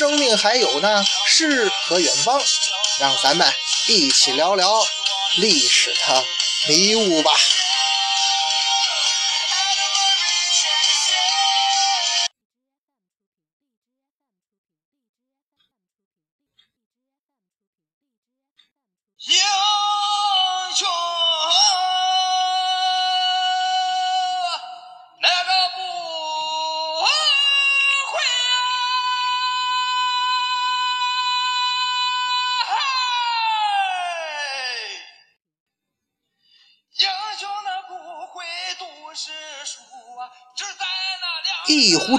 生命还有呢，诗和远方。让咱们一起聊聊历史的迷雾吧。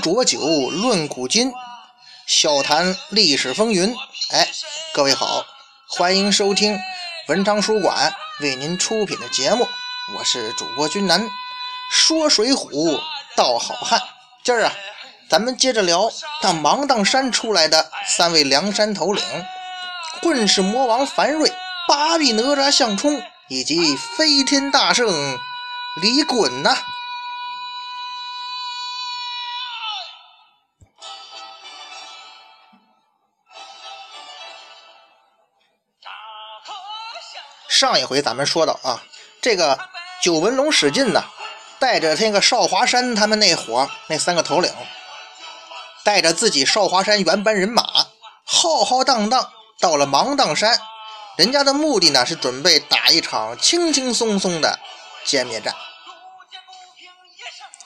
浊酒论古今，笑谈历史风云。哎，各位好，欢迎收听文昌书馆为您出品的节目，我是主播君南，说水浒道好汉。今儿啊，咱们接着聊那芒砀山出来的三位梁山头领：混世魔王樊瑞、八臂哪吒项冲以及飞天大圣李衮呐。上一回咱们说到啊，这个九纹龙史进呢，带着那个少华山他们那伙那三个头领，带着自己少华山原班人马，浩浩荡荡到了芒砀山。人家的目的呢是准备打一场轻轻松松的歼灭战。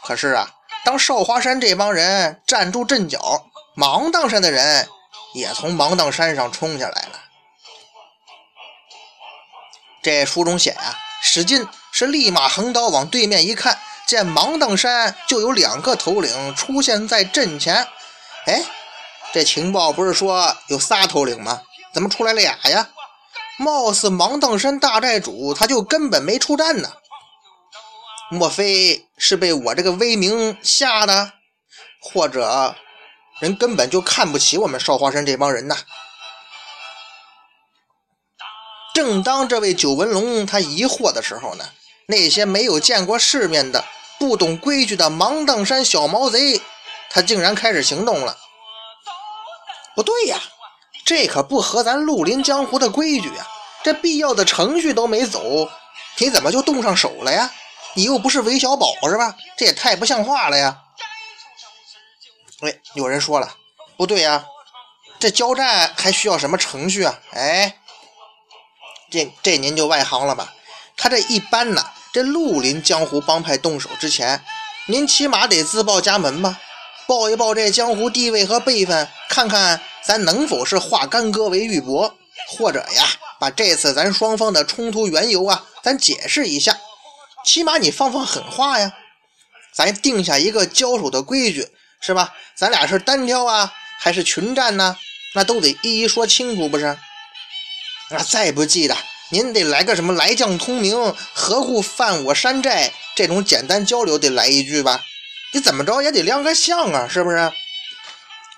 可是啊，当少华山这帮人站住阵脚，芒砀山的人也从芒砀山上冲下来了。这书中写呀，史进是立马横刀往对面一看，见芒砀山就有两个头领出现在阵前。哎，这情报不是说有仨头领吗？怎么出来俩呀？貌似芒砀山大寨主他就根本没出战呢。莫非是被我这个威名吓的？或者人根本就看不起我们少华山这帮人呢？正当这位九纹龙他疑惑的时候呢，那些没有见过世面的、不懂规矩的芒砀山小毛贼，他竟然开始行动了。不对呀，这可不合咱绿林江湖的规矩呀！这必要的程序都没走，你怎么就动上手了呀？你又不是韦小宝是吧？这也太不像话了呀！喂，有人说了，不对呀，这交战还需要什么程序啊？哎。这这您就外行了吧？他这一般呢，这绿林江湖帮派动手之前，您起码得自报家门吧，报一报这江湖地位和辈分，看看咱能否是化干戈为玉帛，或者呀，把这次咱双方的冲突缘由啊，咱解释一下，起码你放放狠话呀，咱定下一个交手的规矩，是吧？咱俩是单挑啊，还是群战呢？那都得一一说清楚，不是？那再不济的，您得来个什么来将通明，何故犯我山寨？这种简单交流得来一句吧？你怎么着也得亮个相啊，是不是？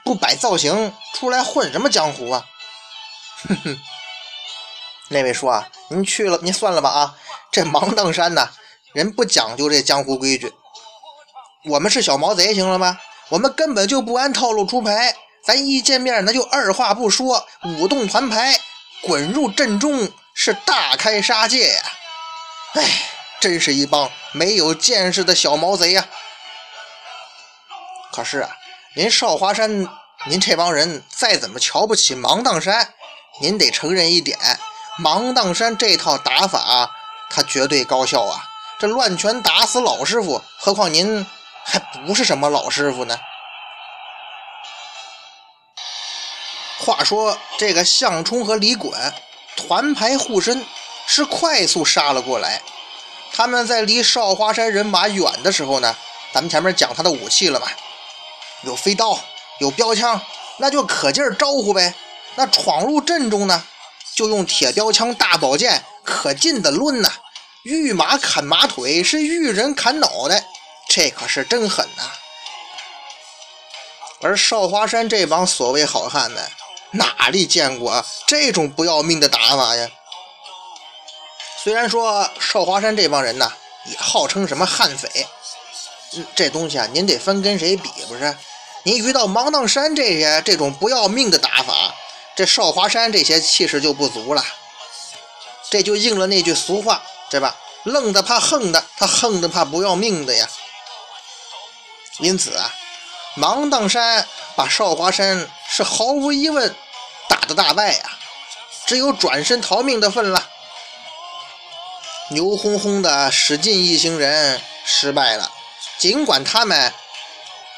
不摆造型出来混什么江湖啊？哼哼。那位说啊，您去了，您算了吧啊！这芒砀山呐，人不讲究这江湖规矩。我们是小毛贼，行了吧？我们根本就不按套路出牌，咱一见面那就二话不说，舞动团牌。滚入阵中是大开杀戒呀！哎，真是一帮没有见识的小毛贼呀！可是啊，您少华山，您这帮人再怎么瞧不起芒砀山，您得承认一点，芒砀山这套打法，它绝对高效啊！这乱拳打死老师傅，何况您还不是什么老师傅呢？话说这个项冲和李衮团牌护身，是快速杀了过来。他们在离少华山人马远的时候呢，咱们前面讲他的武器了吧，有飞刀，有标枪，那就可劲儿招呼呗。那闯入阵中呢，就用铁标枪、大宝剑可劲的抡呐，遇马砍马腿，是遇人砍脑袋，这可是真狠呐。而少华山这帮所谓好汉们，哪里见过这种不要命的打法呀？虽然说少华山这帮人呢，也号称什么悍匪，嗯，这东西啊，您得分跟谁比不是？您遇到芒砀山这些这种不要命的打法，这少华山这些气势就不足了。这就应了那句俗话，对吧？愣的怕横的，他横的怕不要命的呀。因此啊。芒砀山把少华山是毫无疑问打的大败呀，只有转身逃命的份了。牛哄哄的史进一行人失败了，尽管他们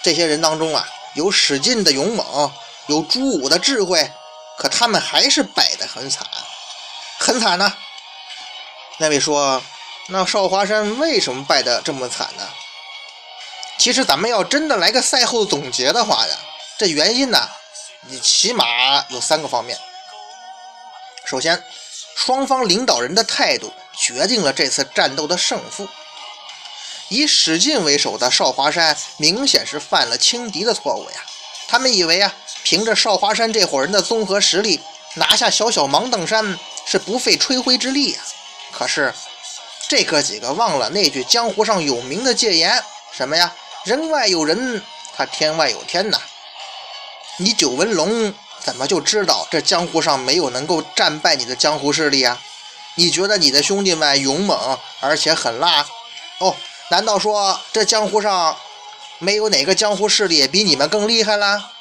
这些人当中啊有史进的勇猛，有朱武的智慧，可他们还是败得很惨，很惨呢。那位说，那少华山为什么败得这么惨呢？其实咱们要真的来个赛后总结的话呀，这原因呢，你起码有三个方面。首先，双方领导人的态度决定了这次战斗的胜负。以史进为首的少华山明显是犯了轻敌的错误呀。他们以为啊，凭着少华山这伙人的综合实力，拿下小小芒砀山是不费吹灰之力呀。可是，这哥几个忘了那句江湖上有名的戒言，什么呀？人外有人，他天外有天呐！你九纹龙怎么就知道这江湖上没有能够战败你的江湖势力啊？你觉得你的兄弟们勇猛而且狠辣？哦，难道说这江湖上没有哪个江湖势力比你们更厉害了？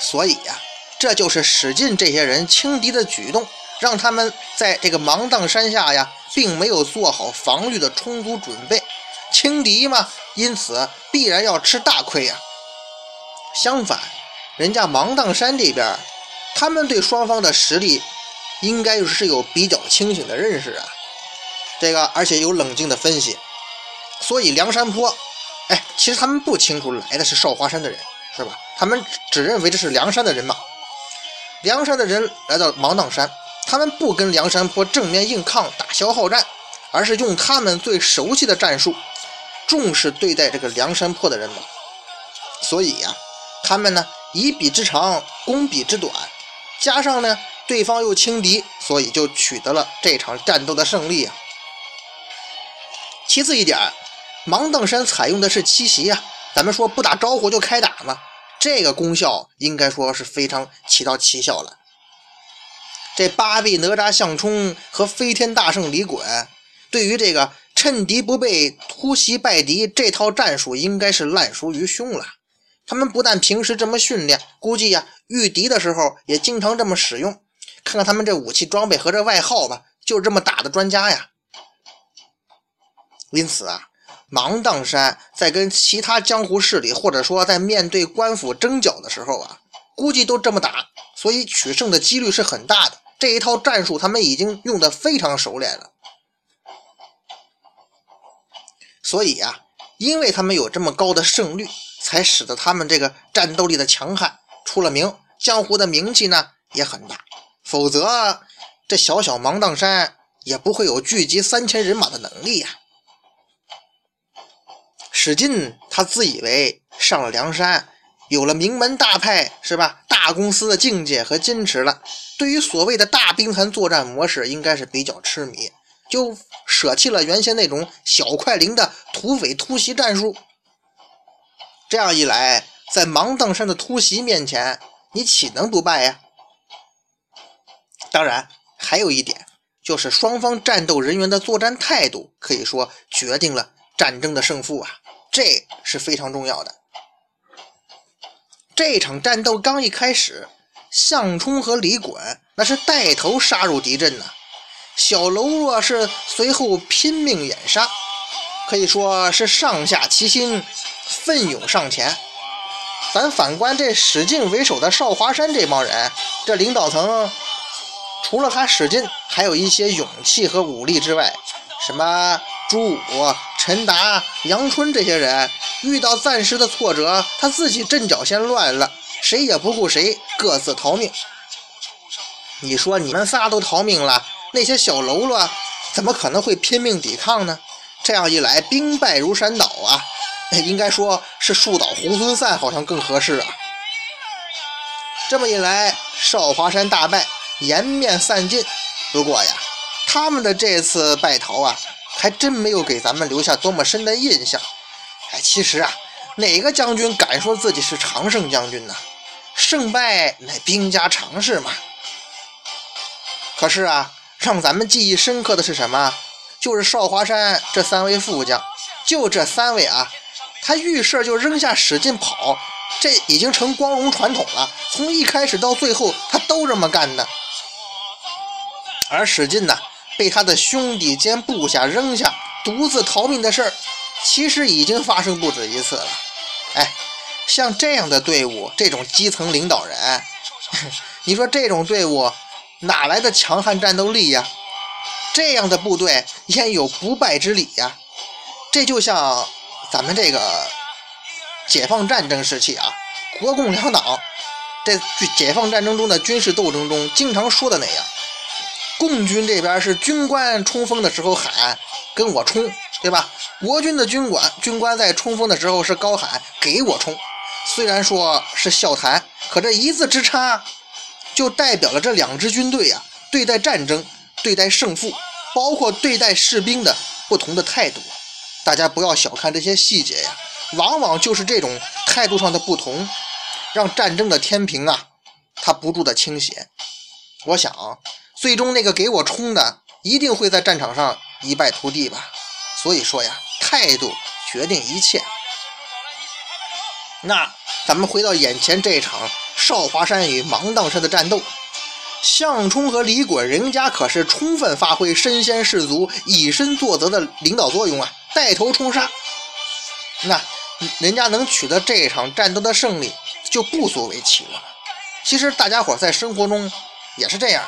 所以呀，这就是史进这些人轻敌的举动，让他们在这个芒砀山下呀，并没有做好防御的充足准备。轻敌嘛，因此必然要吃大亏呀。相反，人家芒砀山这边，他们对双方的实力应该是有比较清醒的认识啊。这个而且有冷静的分析，所以梁山坡，哎，其实他们不清楚来的是少华山的人，是吧？他们只认为这是梁山的人马。梁山的人来到芒砀山，他们不跟梁山坡正面硬抗打消耗战，而是用他们最熟悉的战术。重视对待这个梁山泊的人马，所以呀，他们呢以彼之长攻彼之短，加上呢对方又轻敌，所以就取得了这场战斗的胜利啊。其次一点，芒砀山采用的是奇袭啊，咱们说不打招呼就开打嘛，这个功效应该说是非常起到奇效了。这八臂哪吒项冲和飞天大圣李衮对于这个。趁敌不备，突袭败敌，这套战术应该是烂熟于胸了。他们不但平时这么训练，估计呀，遇敌的时候也经常这么使用。看看他们这武器装备和这外号吧，就这么打的专家呀。因此啊，芒砀山在跟其他江湖势力，或者说在面对官府征剿的时候啊，估计都这么打，所以取胜的几率是很大的。这一套战术，他们已经用得非常熟练了。所以呀，因为他们有这么高的胜率，才使得他们这个战斗力的强悍出了名，江湖的名气呢也很大。否则，这小小芒砀山也不会有聚集三千人马的能力呀。史进他自以为上了梁山，有了名门大派是吧？大公司的境界和矜持了，对于所谓的大兵团作战模式，应该是比较痴迷。就舍弃了原先那种小快灵的土匪突袭战术，这样一来，在芒砀山的突袭面前，你岂能不败呀？当然，还有一点，就是双方战斗人员的作战态度，可以说决定了战争的胜负啊，这是非常重要的。这场战斗刚一开始，项冲和李衮那是带头杀入敌阵呢。小喽啰是随后拼命掩杀，可以说是上下齐心，奋勇上前。咱反观这史进为首的少华山这帮人，这领导层除了他史进，还有一些勇气和武力之外，什么朱武、陈达、杨春这些人，遇到暂时的挫折，他自己阵脚先乱了，谁也不顾谁，各自逃命。你说你们仨都逃命了，那些小喽啰怎么可能会拼命抵抗呢？这样一来，兵败如山倒啊！应该说是树倒猢狲散，好像更合适啊。这么一来，少华山大败，颜面散尽。不过呀，他们的这次败逃啊，还真没有给咱们留下多么深的印象。哎，其实啊，哪个将军敢说自己是常胜将军呢？胜败乃兵家常事嘛。可是啊，让咱们记忆深刻的是什么？就是少华山这三位副将，就这三位啊，他遇事就扔下史进跑，这已经成光荣传统了。从一开始到最后，他都这么干的。而史进呢，被他的兄弟兼部下扔下，独自逃命的事儿，其实已经发生不止一次了。哎，像这样的队伍，这种基层领导人，你说这种队伍？哪来的强悍战斗力呀？这样的部队焉有不败之理呀？这就像咱们这个解放战争时期啊，国共两党在解放战争中的军事斗争中经常说的那样，共军这边是军官冲锋的时候喊“跟我冲”，对吧？国军的军官军官在冲锋的时候是高喊“给我冲”。虽然说是笑谈，可这一字之差。就代表了这两支军队啊，对待战争、对待胜负，包括对待士兵的不同的态度。大家不要小看这些细节呀，往往就是这种态度上的不同，让战争的天平啊，它不住的倾斜。我想，最终那个给我冲的，一定会在战场上一败涂地吧。所以说呀，态度决定一切。那咱们回到眼前这场。少华山与芒砀山的战斗，项冲和李衮人家可是充分发挥身先士卒、以身作则的领导作用啊，带头冲杀。那人家能取得这场战斗的胜利，就不足为奇了。其实大家伙在生活中也是这样，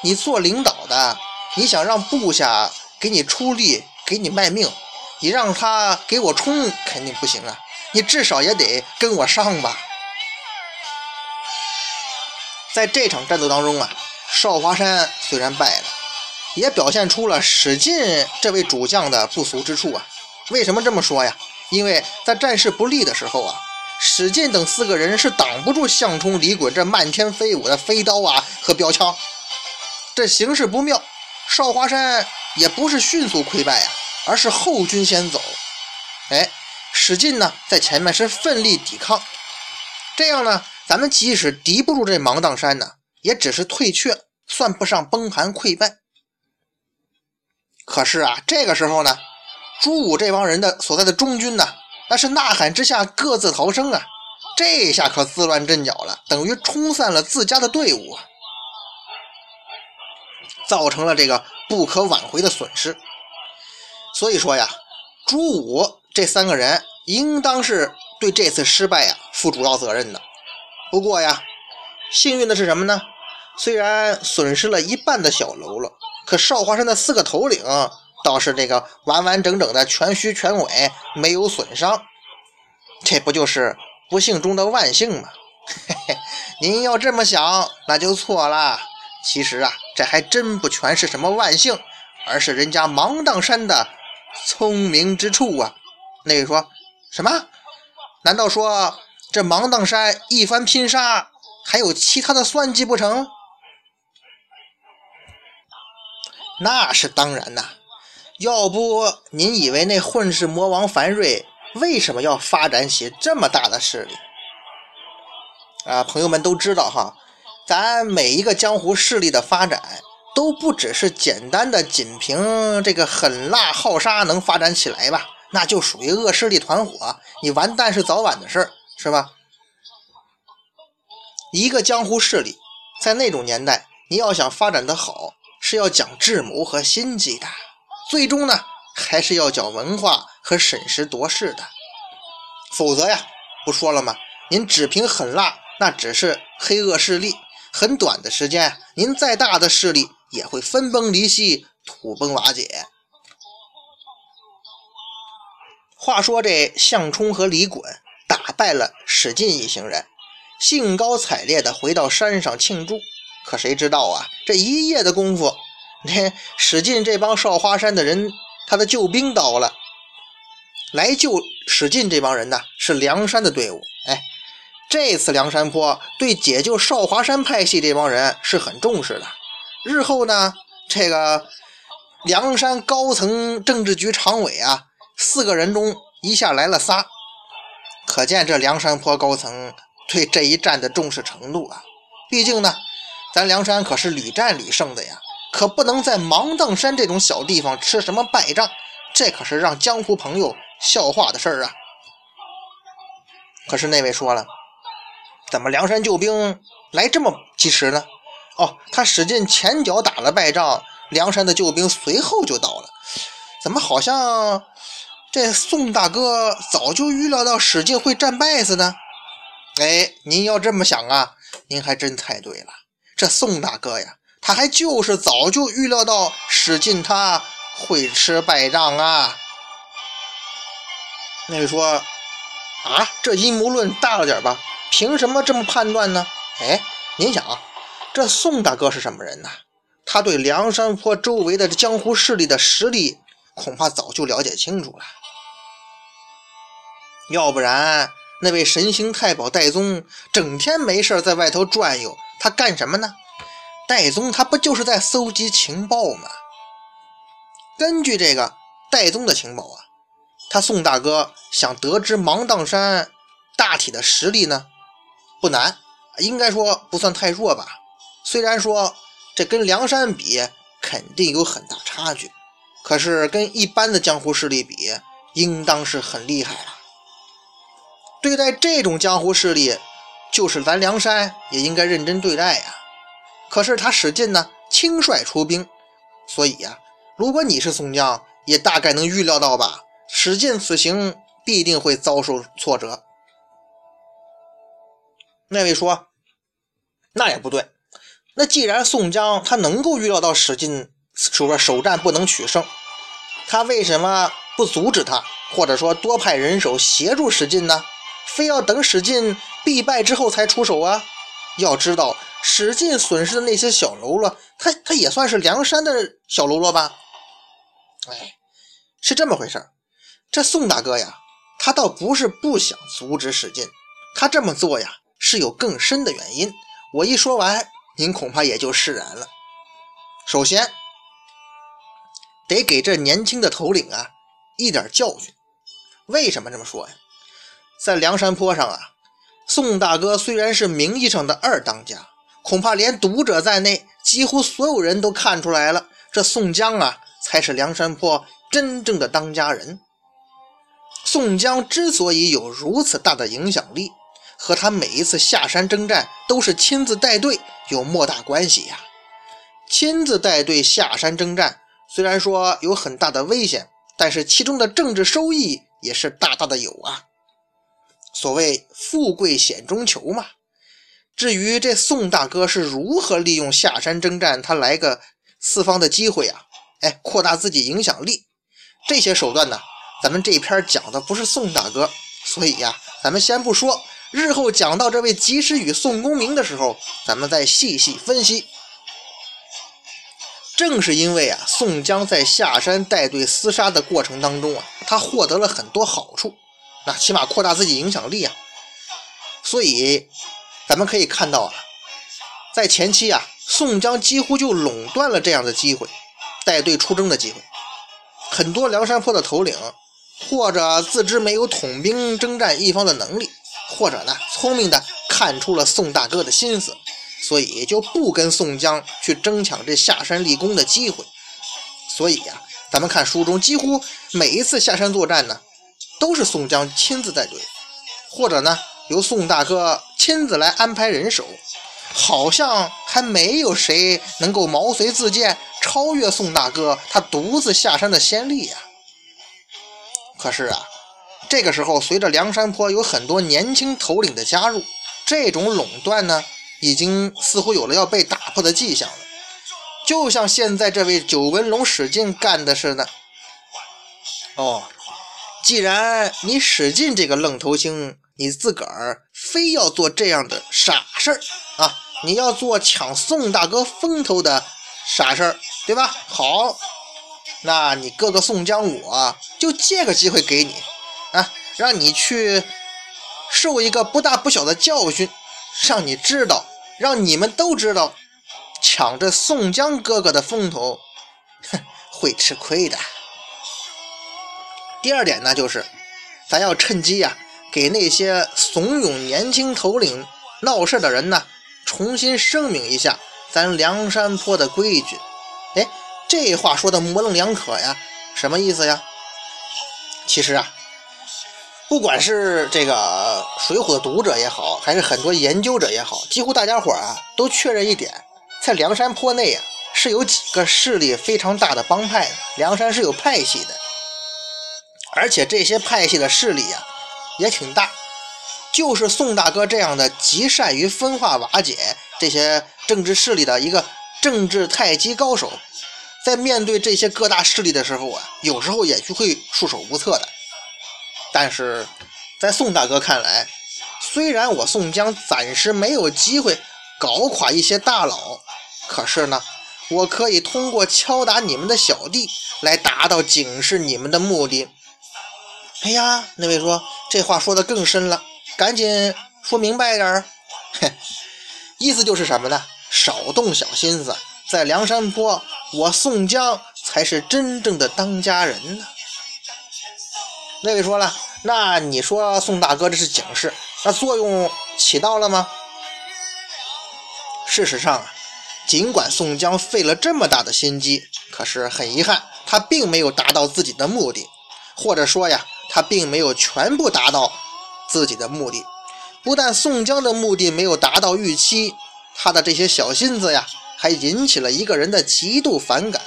你做领导的，你想让部下给你出力、给你卖命，你让他给我冲肯定不行啊，你至少也得跟我上吧。在这场战斗当中啊，少华山虽然败了，也表现出了史进这位主将的不俗之处啊。为什么这么说呀？因为在战事不利的时候啊，史进等四个人是挡不住项冲、李衮这漫天飞舞的飞刀啊和标枪。这形势不妙，少华山也不是迅速溃败啊，而是后军先走。哎，史进呢在前面是奋力抵抗，这样呢。咱们即使敌不住这芒砀山呢，也只是退却，算不上崩盘溃败。可是啊，这个时候呢，朱武这帮人的所在的中军呢，那是呐喊之下各自逃生啊，这下可自乱阵脚了，等于冲散了自家的队伍，造成了这个不可挽回的损失。所以说呀，朱武这三个人应当是对这次失败呀负主要责任的。不过呀，幸运的是什么呢？虽然损失了一半的小喽啰，可少华山的四个头领倒是这个完完整整的全虚全伪，没有损伤。这不就是不幸中的万幸吗？嘿嘿，您要这么想，那就错了。其实啊，这还真不全是什么万幸，而是人家芒砀山的聪明之处啊。那位说什么？难道说？这芒砀山一番拼杀，还有其他的算计不成？那是当然呐！要不您以为那混世魔王樊瑞为什么要发展起这么大的势力？啊，朋友们都知道哈，咱每一个江湖势力的发展，都不只是简单的仅凭这个狠辣好杀能发展起来吧？那就属于恶势力团伙，你完蛋是早晚的事儿。是吧？一个江湖势力在那种年代，你要想发展的好，是要讲智谋和心机的。最终呢，还是要讲文化和审时度势的。否则呀，不说了吗？您只凭狠辣，那只是黑恶势力。很短的时间，您再大的势力也会分崩离析、土崩瓦解。话说这项冲和李衮。打败了史进一行人，兴高采烈地回到山上庆祝。可谁知道啊，这一夜的功夫，那史进这帮少华山的人，他的救兵到了。来救史进这帮人呢，是梁山的队伍。哎，这次梁山泊对解救少华山派系这帮人是很重视的。日后呢，这个梁山高层政治局常委啊，四个人中一下来了仨，可见这梁山泊高层对这一战的重视程度啊。毕竟呢，咱梁山可是屡战屡胜的呀，可不能在芒砀山这种小地方吃什么败仗，这可是让江湖朋友。笑话的事儿啊！可是那位说了，怎么梁山救兵来这么及时呢？哦，他使劲前脚打了败仗，梁山的救兵随后就到了。怎么好像这宋大哥早就预料到史进会战败似的？哎，您要这么想啊，您还真猜对了。这宋大哥呀，他还就是早就预料到史进他会吃败仗啊。那位说：“啊，这阴谋论大了点吧？凭什么这么判断呢？”哎，您想啊，这宋大哥是什么人呢？他对梁山坡周围的江湖势力的实力，恐怕早就了解清楚了。要不然，那位神行太保戴宗整天没事在外头转悠，他干什么呢？戴宗他不就是在搜集情报吗？根据这个戴宗的情报啊。他宋大哥想得知芒砀山大体的实力呢，不难，应该说不算太弱吧。虽然说这跟梁山比肯定有很大差距，可是跟一般的江湖势力比，应当是很厉害了。对待这种江湖势力，就是咱梁山也应该认真对待呀。可是他史进呢，轻率出兵，所以呀，如果你是宋江，也大概能预料到吧。史进此行必定会遭受挫折。那位说：“那也不对。那既然宋江他能够预料到史进手边首战不能取胜，他为什么不阻止他，或者说多派人手协助史进呢？非要等史进必败之后才出手啊？要知道，史进损失的那些小喽啰，他他也算是梁山的小喽啰吧？哎，是这么回事这宋大哥呀，他倒不是不想阻止史进，他这么做呀是有更深的原因。我一说完，您恐怕也就释然了。首先，得给这年轻的头领啊一点教训。为什么这么说呀？在梁山坡上啊，宋大哥虽然是名义上的二当家，恐怕连读者在内，几乎所有人都看出来了，这宋江啊才是梁山坡真正的当家人。宋江之所以有如此大的影响力，和他每一次下山征战都是亲自带队有莫大关系呀。亲自带队下山征战，虽然说有很大的危险，但是其中的政治收益也是大大的有啊。所谓富贵险中求嘛。至于这宋大哥是如何利用下山征战，他来个四方的机会啊，哎，扩大自己影响力，这些手段呢？咱们这篇讲的不是宋大哥，所以呀，咱们先不说。日后讲到这位及时雨宋公明的时候，咱们再细细分析。正是因为啊，宋江在下山带队厮杀的过程当中啊，他获得了很多好处，那起码扩大自己影响力啊。所以咱们可以看到啊，在前期啊，宋江几乎就垄断了这样的机会，带队出征的机会。很多梁山泊的头领。或者自知没有统兵征战一方的能力，或者呢聪明的看出了宋大哥的心思，所以就不跟宋江去争抢这下山立功的机会。所以呀，咱们看书中几乎每一次下山作战呢，都是宋江亲自带队，或者呢由宋大哥亲自来安排人手，好像还没有谁能够毛遂自荐超越宋大哥他独自下山的先例呀。可是啊，这个时候随着梁山坡有很多年轻头领的加入，这种垄断呢，已经似乎有了要被打破的迹象了。就像现在这位九纹龙史进干的似的。哦，既然你使尽这个愣头青，你自个儿非要做这样的傻事儿啊！你要做抢宋大哥风头的傻事儿，对吧？好，那你哥哥宋江，我就借个机会给你啊，让你去受一个不大不小的教训，让你知道，让你们都知道，抢着宋江哥哥的风头，哼，会吃亏的。第二点呢，就是咱要趁机呀，给那些怂恿年轻头领闹事的人呢，重新声明一下咱梁山坡的规矩。哎，这话说的模棱两可呀，什么意思呀？其实啊，不管是这个《水浒》的读者也好，还是很多研究者也好，几乎大家伙啊都确认一点，在梁山坡内啊是有几个势力非常大的帮派的，梁山是有派系的。而且这些派系的势力呀，也挺大。就是宋大哥这样的极善于分化瓦解这些政治势力的一个政治太极高手，在面对这些各大势力的时候啊，有时候也就会束手无策的。但是在宋大哥看来，虽然我宋江暂时没有机会搞垮一些大佬，可是呢，我可以通过敲打你们的小弟来达到警示你们的目的。哎呀，那位说这话说的更深了，赶紧说明白点儿。嘿，意思就是什么呢？少动小心思，在梁山坡，我宋江才是真正的当家人呢。那位说了，那你说宋大哥这是警示，那作用起到了吗？事实上啊，尽管宋江费了这么大的心机，可是很遗憾，他并没有达到自己的目的，或者说呀。他并没有全部达到自己的目的，不但宋江的目的没有达到预期，他的这些小心思呀，还引起了一个人的极度反感。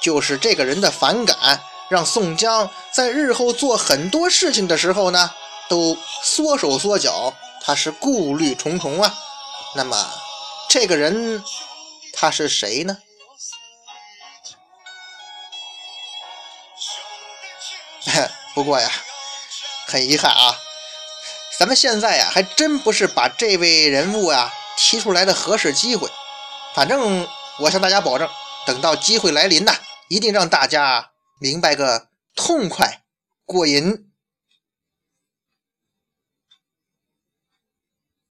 就是这个人的反感，让宋江在日后做很多事情的时候呢，都缩手缩脚，他是顾虑重重啊。那么，这个人他是谁呢？不过呀，很遗憾啊，咱们现在呀还真不是把这位人物啊提出来的合适机会。反正我向大家保证，等到机会来临呐，一定让大家明白个痛快过瘾。